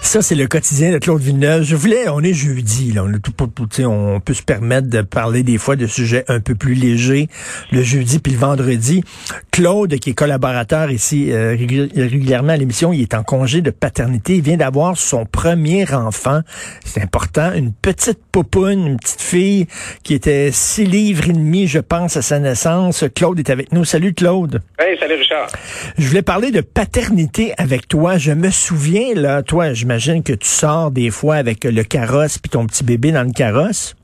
Ça, c'est le quotidien de Claude Villeneuve. Je voulais, on est jeudi, là, on, est tout, tout- on peut se permettre de parler des fois de sujets un peu plus légers le jeudi puis le vendredi. Claude, qui est collaborateur ici euh, régul- régulièrement à l'émission, il est en congé de paternité. Il vient d'avoir son premier enfant. C'est important, une petite poupoune, une petite fille qui était six livres et demi, je pense, à sa naissance. Claude est avec nous. Salut Claude. Hey, salut Richard. Je voulais parler de paternité avec toi. Je me souviens, là, toi, j'imagine que tu sors des fois avec le carrosse puis ton petit bébé dans le carrosse?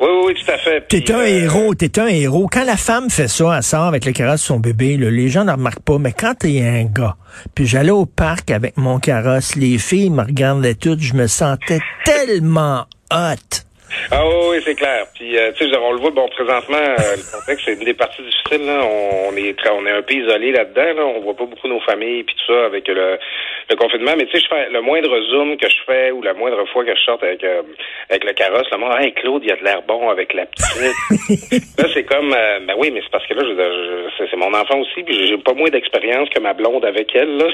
Oui, oui, oui, tout à fait. T'es un euh, héros, t'es un héros. Quand la femme fait ça, elle sort avec le carrosse de son bébé, là, les gens ne remarquent pas. Mais quand t'es un gars, puis j'allais au parc avec mon carrosse, les filles me regardaient toutes, je me sentais tellement hot. Ah oui, c'est clair. Puis, euh, tu sais, on le voit, bon, présentement, euh, le contexte, c'est une des parties difficiles. Là. On, est, très- on est un peu isolé là-dedans. Là. On voit pas beaucoup nos familles puis tout ça avec le, le confinement. Mais tu sais, je fais le moindre zoom que je fais ou la moindre fois que je sorte avec, euh, avec le carrosse, le monde, hey, Claude, il a de l'air bon avec la petite. là, c'est comme, euh, ben oui, mais c'est parce que là, je, je- c'est, mon enfant aussi, puis j'ai pas moins d'expérience que ma blonde avec elle. Là.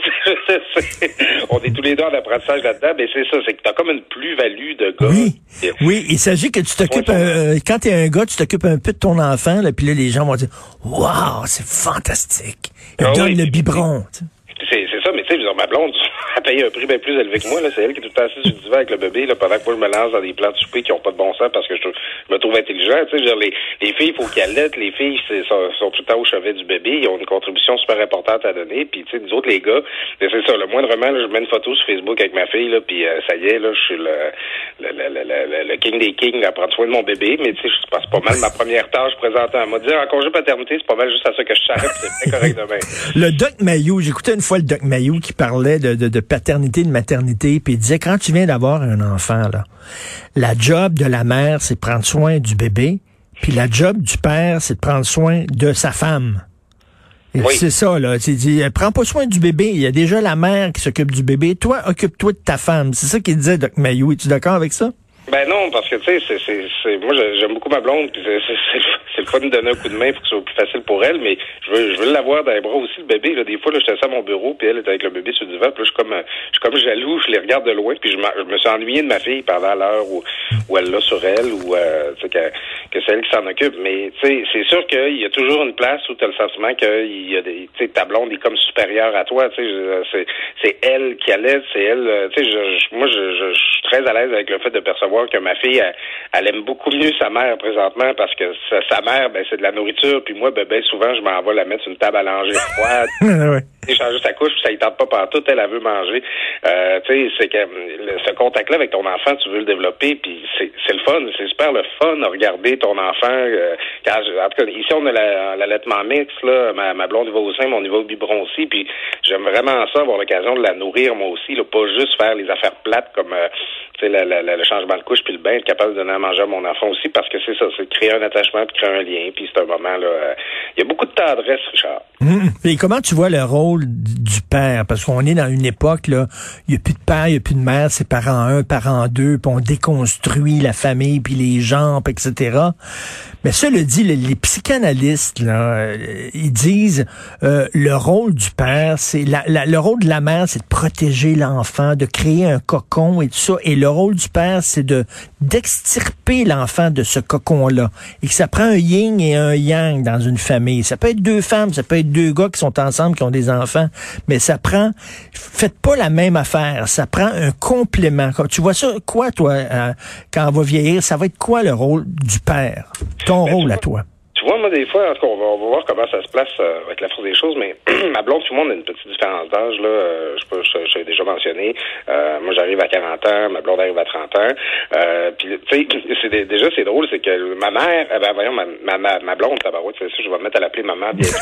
C'est- on est tous les deux en apprentissage là-dedans. Mais c'est ça, c'est que t'as comme une plus-value de gars. Oui, oui, s'agit que tu t'occupes, euh, quand t'es un gars, tu t'occupes un peu de ton enfant, là, puis là, les gens vont dire, waouh, c'est fantastique. Il Ah donne oui, le biberon. tu. C'est, ça, mais tu sais, ma blonde, elle paye un prix bien plus élevé que moi. Là. C'est elle qui est tout le temps assise sur divan avec le bébé, là, pendant que moi, je me lance dans des plans de souper qui ont pas de bon sens parce que je, je me trouve intelligent. Tu sais, dire, les, les filles, il faut qu'elles allaitent. Les filles c'est, sont, sont tout le temps au chevet du bébé. Ils ont une contribution super importante à donner. Puis, tu sais, nous autres, les gars, c'est ça. Le moindrement, là, je mets une photo sur Facebook avec ma fille, là, puis euh, ça y est, là, je suis le, le, le, le, le, king des kings à prendre soin de mon bébé. Mais, tu sais, je passe pas mal ma première tâche présentement. Elle m'a dit, en congé paternité, c'est pas mal juste à ça que je s'arrête. C'est correct demain. Le Doc Mayou, j'écoutais une fois le Doc Mayou qui parlait de, de paternité, de maternité, puis il disait, quand tu viens d'avoir un enfant, là, la job de la mère, c'est de prendre soin du bébé, puis la job du père, c'est de prendre soin de sa femme. Et Oui. C'est ça, là. Tu dis, euh, prends pas soin du bébé. Il y a déjà la mère qui s'occupe du bébé. Toi, occupe-toi de ta femme. C'est ça qu'il disait, Doc Mayou. Es-tu d'accord avec ça? Ben non, parce que tu sais, c'est, moi je- j'aime beaucoup ma blonde, puis c'est, le fun de donner un coup de main pour que ce soit plus facile pour elle, mais je veux, je veux l'avoir dans les bras aussi le bébé. Là, des fois, là, assis à mon bureau, puis elle était avec le bébé sur le divan, puis là, je suis comme, euh, je suis comme jaloux, je les regarde de loin, puis je, je me suis ennuyé de ma fille pendant l'heure où, où elle l'a sur elle, ou euh, que, que c'est elle qui s'en occupe. Mais tu sais, c'est sûr qu'il y a toujours une place où tu as le sentiment que y a des, ta blonde est comme supérieure à toi. Tu sais, je- c'est, elle qui allait, c'est elle. euh, Tu sais, je, je- moi, je, je, je suis très à l'aise avec le fait de percevoir que ma fille, elle, aime beaucoup mieux sa mère présentement parce que sa, mère, ben, c'est de la nourriture, puis moi, ben, ben, souvent, je m'en vais la mettre sur une table à langer froide. changer sa couche, puis ça ne tente pas partout, elle, elle veut manger. Euh, tu sais, c'est que ce contact-là avec ton enfant, tu veux le développer, puis c'est le fun, c'est super le fun de regarder ton enfant. euh, en tout cas, ici, on a la- l'allaitement mixte, là, ma, blonde va au sein, mais on y va au biberon aussi, puis j'aime vraiment ça, avoir l'occasion de la nourrir, moi aussi, pas juste faire les affaires plates comme euh, le changement de couche puis le bain, être capable de donner à manger à mon enfant aussi, parce que c'est ça, c'est créer un attachement puis créer un lien, puis c'est un moment, là, il y a beaucoup de tendresse, Richard. Et comment tu vois le rôle du père? Parce qu'on est dans une époque, là, il n'y a plus de père, il n'y a plus de mère, c'est parent un, parent deux, puis on déconstruit la famille, puis les gens, puis etc. Mais ça le dit, les, psychanalystes, là, euh, ils disent euh, le rôle du père, c'est la- le rôle de la mère, c'est de protéger l'enfant, de créer un cocon et tout ça. Et le rôle du père, c'est de d'extirper l'enfant de ce cocon-là. Et que ça prend un yin et un yang dans une famille. Ça peut être deux femmes, ça peut être deux gars qui sont ensemble, qui ont des enfants, mais ça prend. Faites pas la même affaire. Ça prend un complément. Tu vois ça, quoi, toi, euh, quand on va vieillir, ça va être quoi le rôle du père? Ton Ben, rôle à toi? Tu vois, moi, des fois, en tout cas, on va, on va voir comment ça se place euh, avec la force des choses, mais ma blonde, tout le monde a une petite différence d'âge, là. Euh, je peux, je, je l'ai déjà mentionné. Euh, moi, j'arrive à 40 ans, ma blonde arrive à 30 ans. Euh, puis, tu sais, déjà, c'est drôle, c'est que ma mère, eh ben, voyons, ma, ma, ma, ma blonde, tabarouette, c'est ça, je vais me mettre à l'appeler maman bientôt.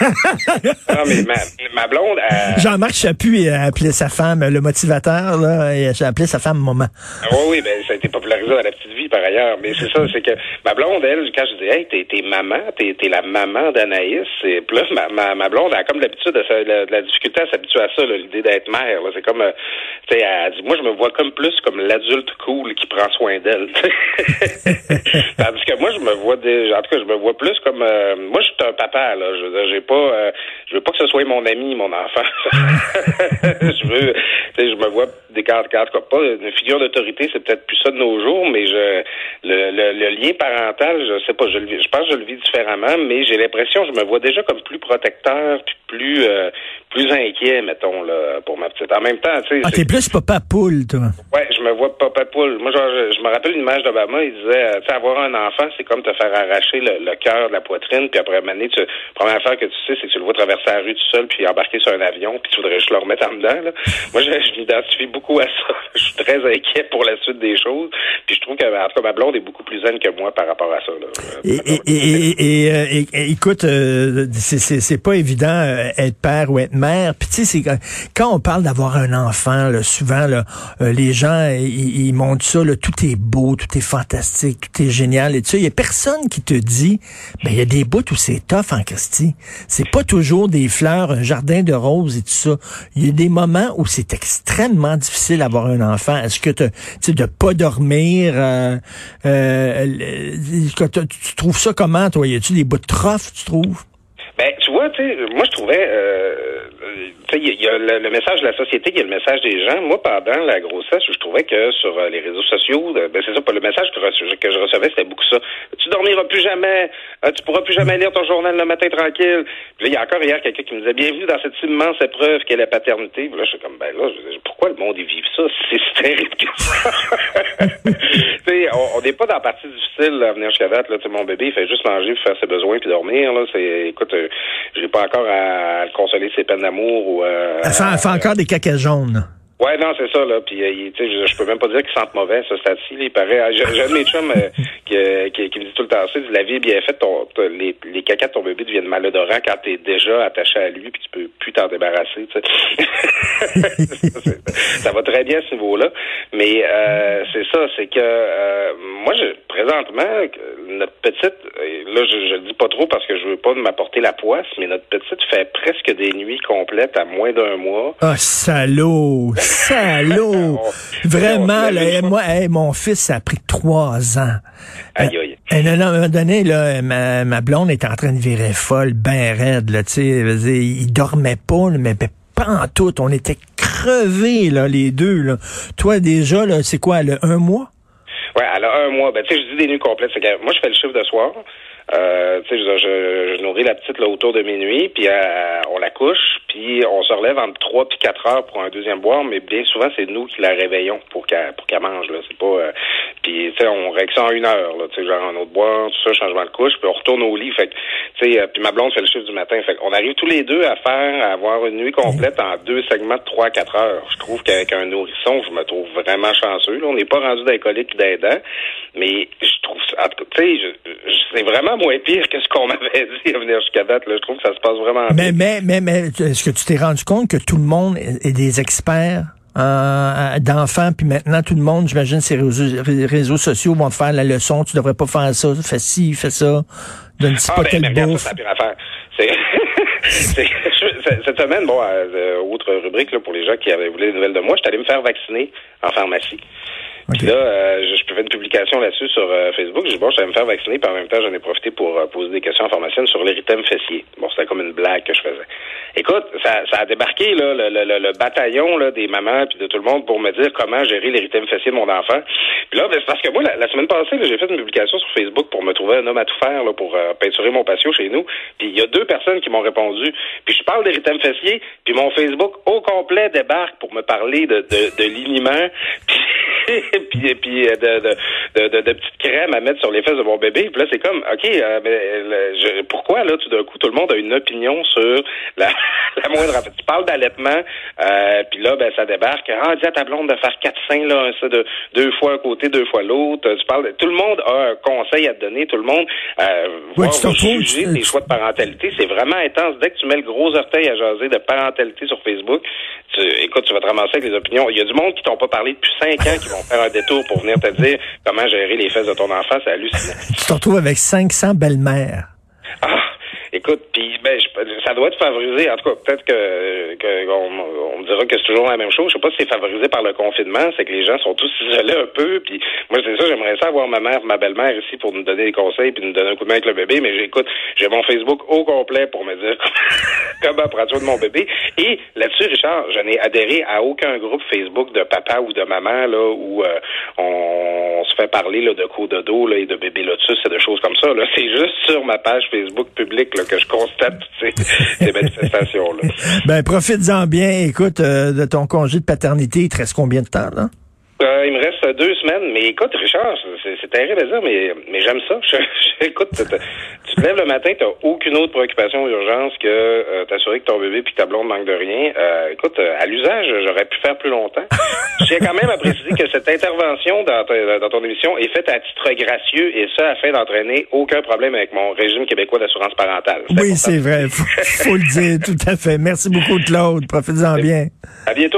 non, mais ma, ma blonde, elle, Jean-Marc Chaput a appelé sa femme le motivateur, là, et a appelé sa femme maman. Ah oui, oui, ben, ça a été popularisé dans la petite vie par ailleurs. Mais c'est ça, c'est que ma blonde, elle, quand je dis, hey, t'es maman, t'es es la maman d'Anaïs. Et là, ma, blonde a comme l'habitude de, la difficulté à s'habituer à ça, l'idée d'être mère. C'est comme, euh, tu sais, moi, je me vois comme plus comme l'adulte cool qui prend soin d'elle. Tandis que moi, je me vois, en tout cas, je me vois plus comme, euh, moi, je suis un papa, là. Je j'ai pas, euh, je veux pas que ce soit mon ami, mon enfant. je veux, je me vois des cartes, cartes, pas une figure d'autorité, c'est peut-être plus ça de nos jours, mais le, le, le lien parental, je sais pas, je, le pense que je le vis différemment, mais j'ai l'impression, je me vois déjà comme plus protecteur, puis plus, euh, plus inquiet, mettons, là, pour ma petite. En même temps, tu sais. Ah, t'es plus papa poule, toi. Ouais, je me vois papa poule. Moi, genre, je, je me rappelle une image d'Obama, il disait, euh, tu sais, avoir un enfant, c'est comme te faire arracher le, le cœur de la poitrine, puis après, année, tu, première affaire que tu sais, c'est que tu le vois traverser la rue tout seul, puis embarquer sur un avion, puis tu voudrais juste le remettre en dedans, là. Moi, je, je m'identifie beaucoup à ça. je suis très inquiet pour la suite des choses, puis je trouve que, en tout cas, ma blonde est beaucoup plus zen que moi par rapport à ça, là. Et, et, et, et, et écoute, euh, c'est pas évident euh, être père ou être mère. Puis tu sais, quand on parle d'avoir un enfant, là, souvent là, euh, les gens ils, ils montrent ça, là, tout est beau, tout est fantastique, tout est génial. Et tu sais, il y a personne qui te dit, ben il y a des bouts où c'est tough en Christie. C'est pas toujours des fleurs, un jardin de roses et tout ça. Il y a des moments où c'est extrêmement difficile d'avoir un enfant. Est-ce que tu sais de pas dormir, euh, euh, tu trouves ça comment toi Y a-tu des bouts de trough, tu trouves? Ben, tu vois, tu moi je trouvais, euh, tu sais, il y, a le, message de la société, il y a le message des gens. Moi, pendant la grossesse, je trouvais que sur euh, les réseaux sociaux, euh, ben c'est ça, pas le message que, je recevais, c'était beaucoup ça. Tu dormiras plus jamais, tu pourras plus jamais lire ton journal le matin tranquille. Puis il y a encore hier quelqu'un qui me disait bienvenue dans cette immense épreuve qu'est la paternité. Là, je suis comme ben là, pourquoi le monde y vit ça? C'est terrible que ça. on n'est pas dans la partie difficile à venir jusqu'à date. Là, tu mon bébé, il fait juste manger, faire ses besoins puis dormir. Là, c'est, écoute j'ai pas encore à, le consoler ses peines d'amour ou. Euh, elle, fait, elle fait encore des caca jaunes. Ouais, non, c'est ça, là. Puis, euh, je, peux même pas dire qu'ils sentent mauvais, ce stade-ci. Il paraît. J'ai un de mes chums euh, qui, euh, qui, qui, me dit tout le temps ça. La vie est bien faite. Ton, les, les cacas de ton bébé deviennent malodorants quand t'es déjà attaché à lui puis tu peux plus t'en débarrasser, tu sais. ça, va très bien à ce niveau-là. Mais euh, c'est ça, c'est que euh, moi, je, présentement, notre petite, là, je, je le dis pas trop parce que je veux pas m'apporter la poisse, mais notre petite fait presque des nuits complètes à moins d'un mois. Ah, salaud! Salaud! Vraiment, là, moi, mon fils a pris trois ans. Aïe, aïe. Et à un moment donné, là, ma, ma blonde était en train de virer folle, ben raide, là, tu sais, il dormait pas, mais pas en tout. On était crevés, là, les deux, là. Toi, déjà, là, c'est quoi, là, un mois? Ouais, alors un mois. Ben, tu sais, je dis des nuits complètes. Que moi, je fais le chiffre de soir. Euh, tu sais, je, je, je, nourris la petite là autour de minuit, puis euh, on la couche, puis on se relève entre trois puis quatre heures pour un deuxième boire, mais bien souvent c'est nous qui la réveillons pour qu'elle pour qu'elle mange là. C'est pas, euh, puis tu sais, on règle ça en une heure là, tu sais, genre un autre boire, tout ça, changement de couche, puis on retourne au lit. Fait tu sais, euh, puis ma blonde fait le chiffre du matin. Fait on arrive tous les deux à faire, à avoir une nuit complète en deux segments de trois quatre heures. Je trouve qu'avec un nourrisson, je me trouve vraiment chanceux. Là. On n'est pas rendu d'alcoolique d'aidant, mais je trouve, tu sais, c'est vraiment moins pire que ce qu'on m'avait dit à venir jusqu'à date. Là. Je trouve que ça se passe vraiment mais, bien. Mais, mais, mais, est-ce que tu t'es rendu compte que tout le monde est des experts euh, d'enfants, puis maintenant tout le monde, j'imagine, ces réseaux, réseaux, sociaux vont te faire la leçon, tu devrais pas faire ça, fais ci, fais ça, donne ah, pas ben, ben, bouffe. cette semaine, bon, euh, autre rubrique là, pour les gens qui avaient voulu des nouvelles de moi, je suis allé me faire vacciner en pharmacie. Puis là, euh, je, je fais une publication là-dessus sur euh, Facebook. Je dis, bon, je vais me faire vacciner, puis en même temps, j'en ai profité pour euh, poser des questions informationnelles sur l'érythème fessier. Bon, c'était comme une blague que je faisais. Écoute, ça, ça a débarqué, là, le, le, le bataillon là, des mamans puis de tout le monde pour me dire comment gérer l'érythème fessier de mon enfant. Puis là, ben, c'est parce que moi, la, semaine passée, j'ai fait une publication sur Facebook pour me trouver un homme à tout faire là, pour peinturer mon patio chez nous. Puis il y a deux personnes qui m'ont répondu. Puis je parle d'érythème fessier, puis mon Facebook au complet débarque pour me parler de, de, de liniment. puis, puis euh, de, de, de, de, petites crèmes à mettre sur les fesses de mon bébé. Puis là, c'est comme, OK, euh, mais pourquoi, là, tout d'un coup, tout le monde a une opinion sur la, la moindre... Tu parles d'allaitement, euh, puis là, ben, ça débarque. Ah, dis à ta blonde de faire quatre seins, là, ça, de deux fois un côté, deux fois l'autre. Tu parles... Tout le monde a un conseil à te donner. Tout le monde euh, oui, va juger des choix de parentalité. C'est vraiment intense. Dès que tu mets le gros orteil à jaser de parentalité sur Facebook, tu, écoute, tu vas te ramasser avec les opinions. Il y a du monde qui t'ont pas parlé depuis cinq ans qui vont faire un détour pour venir te dire comment gérer les fesses de ton enfant, c'est hallucinant. tu te retrouves avec 500 belles-mères. Ah, écoute, puis ben, ça doit être favorisé. En tout cas, peut-être que, que on, me dira que c'est toujours la même chose. Je sais pas si c'est favorisé par le confinement, c'est que les gens sont tous isolés un peu. Puis moi, c'est ça, j'aimerais ça avoir ma mère, ma belle-mère ici pour nous donner des conseils puis nous donner un coup de main avec le bébé. Mais j'écoute, j'ai mon Facebook au complet pour me dire comment prendre de mon bébé. Et là-dessus, Richard, je n'ai adhéré à aucun groupe Facebook de papa ou de maman là où euh, on, se fait parler là, de coups de dos là, et de bébé lotus et de choses comme ça. Là, c'est juste sur ma page Facebook publique là, que je constate toutes ces, manifestations-là. Ben, profites-en bien. Écoute, euh, de ton congé de paternité, il te reste combien de temps, là? Euh, il me reste deux semaines, mais écoute, Richard, c'est terrible à dire, mais, mais j'aime ça. écoute, tu te lèves le matin, tu n'as aucune autre préoccupation ou urgence que euh, t'assurer que ton bébé puis ta blonde manque de rien. Euh, écoute, à l'usage, j'aurais pu faire plus longtemps. J'ai quand même à préciser que cette intervention dans, dans, ton émission est faite à titre gracieux et ça afin d'entraîner aucun problème avec mon régime québécois d'assurance parentale. Oui, c'est vrai. Faut, faut le dire, tout à fait. Merci beaucoup, Claude. Profitez-en bien. À bientôt.